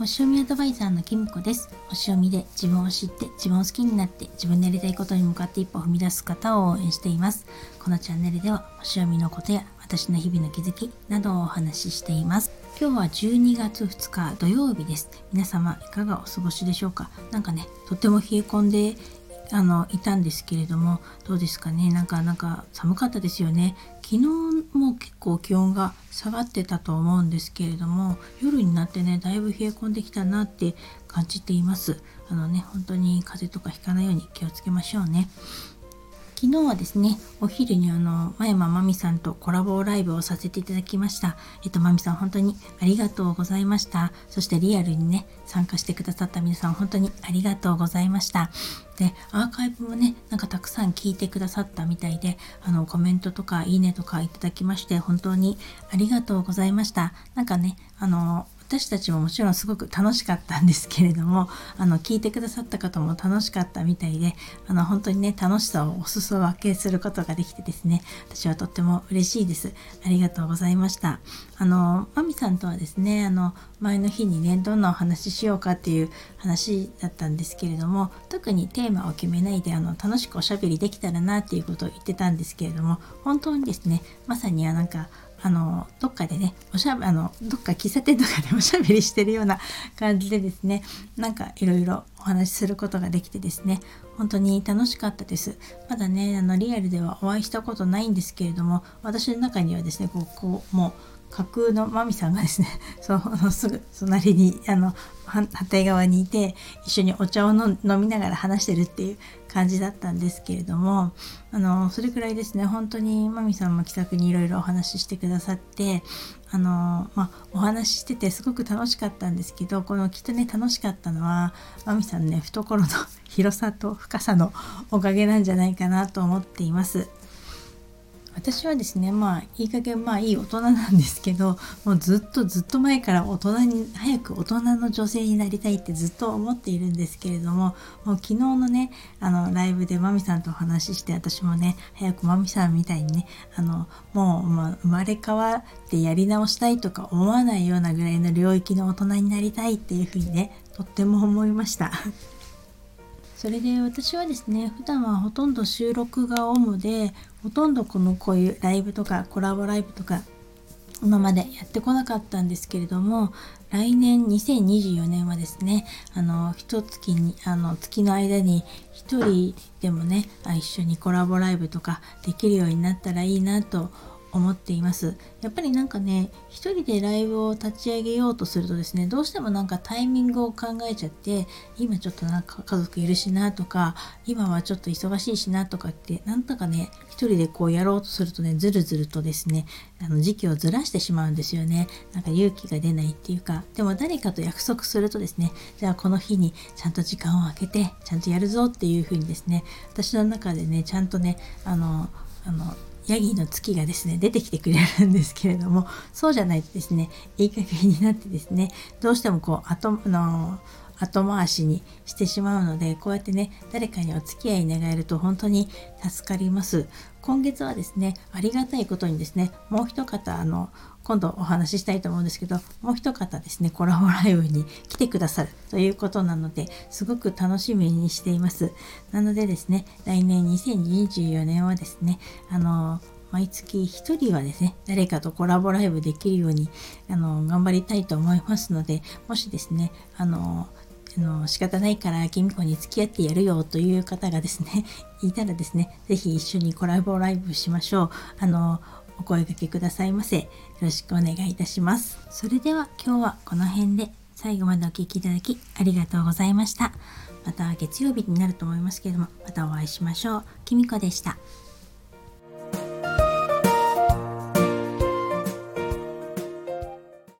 星読みアドバイザーのきみこです。星読みで自分を知って自分を好きになって自分のやりたいことに向かって一歩踏み出す方を応援しています。このチャンネルでは星読みのことや私の日々の気づきなどをお話ししています。今日は12月2日土曜日です。皆様いかがお過ごしでしょうか？なんかねとても冷え込んであのいたんですけれどもどうですかね？なんかなんか寒かったですよね。昨日も結構気温が下がってたと思うんですけれども夜になってねだいぶ冷え込んできたなって感じています。あのね本当に風邪とかひかないように気をつけましょうね。昨日はですね、お昼にあの、前山まみさんとコラボライブをさせていただきました。えっと、まみさん本当にありがとうございました。そしてリアルにね、参加してくださった皆さん本当にありがとうございました。で、アーカイブもね、なんかたくさん聞いてくださったみたいで、あの、コメントとかいいねとかいただきまして、本当にありがとうございました。なんかね、あの、私たちももちろんすごく楽しかったんですけれども あの聞いてくださった方も楽しかったみたいであの本当にね楽しさをお裾分けすることができてですね私はとっても嬉しいです。ありがとうございました。あのまみさんとはですねあの前の日にねどんなお話ししようかっていう話だったんですけれども特にテーマを決めないであの楽しくおしゃべりできたらなっていうことを言ってたんですけれども本当にですねまさになんかあのどっかでねおしゃあのどっか喫茶店とかで おしゃべりしてるような 感じでですねなんかいろいろお話しすることができてですね本当に楽しかったです。まだねあのリアルではお会いしたことないんですけれども私の中にはですねこうこうもう架空のマミさんがですね そのすぐ隣にあの反対側にいて一緒にお茶を飲みながら話してるっていう感じだったんですけれどもあのそれくらいですね本当にマミさんも気さくにいろいろお話ししてくださってあの、まあ、お話ししててすごく楽しかったんですけどこのきっとね楽しかったのはマミさんのね懐の広さと深さのおかげなんじゃないかなと思っています。私はですねまあいい加減まあいい大人なんですけど もうずっとずっと前から大人に早く大人の女性になりたいってずっと思っているんですけれどももう昨日のねあのライブでまみさんとお話しして私もね早くまみさんみたいにねあのもう、まあ、生まれ変わってやり直したいとか思わないようなぐらいの領域の大人になりたいっていうふうにねとっても思いました。それで私はですね普段はほとんど収録が主でほとんどこのこういうライブとかコラボライブとか今までやってこなかったんですけれども来年2024年はですねあの一月にあの月の間に1人でもね一緒にコラボライブとかできるようになったらいいなと思っています。やっぱりなんかね一人でライブを立ち上げようとするとですねどうしてもなんかタイミングを考えちゃって今ちょっとなんか家族いるしなとか今はちょっと忙しいしなとかってなんとかね一人でこうやろうとするとねずるずるとですねあの時期をずらしてしまうんですよね。なんか勇気が出ないっていうか。でも誰かと約束するとですねじゃあこの日にちゃんと時間を空けてちゃんとやるぞっていう風にですね私の中でねちゃんとねあのあのヤギの月がですね出てきてくれるんですけれどもそうじゃないとですねいい加減になってですねどうしてもこう後の後回しにしてしまうのでこうやってね誰かにお付き合い願えると本当に助かります。今月はですねありがたいことにですねもう一方あの今度お話ししたいと思うんですけどもう一方ですねコラボライブに来てくださるということなのですごく楽しみにしています。なのでですね来年2024年はですねあの毎月1人はですね誰かとコラボライブできるようにあの頑張りたいと思いますのでもしですねあのあの仕方ないからキミコに付き合ってやるよという方がですね いたらですね是非一緒にコラボライブしましょう。あのお声掛けくださいませ。よろしくお願いいたします。それでは今日はこの辺で最後までお聴きいただきありがとうございました。また月曜日になると思いますけれどもまたお会いしましょう。きみこでした。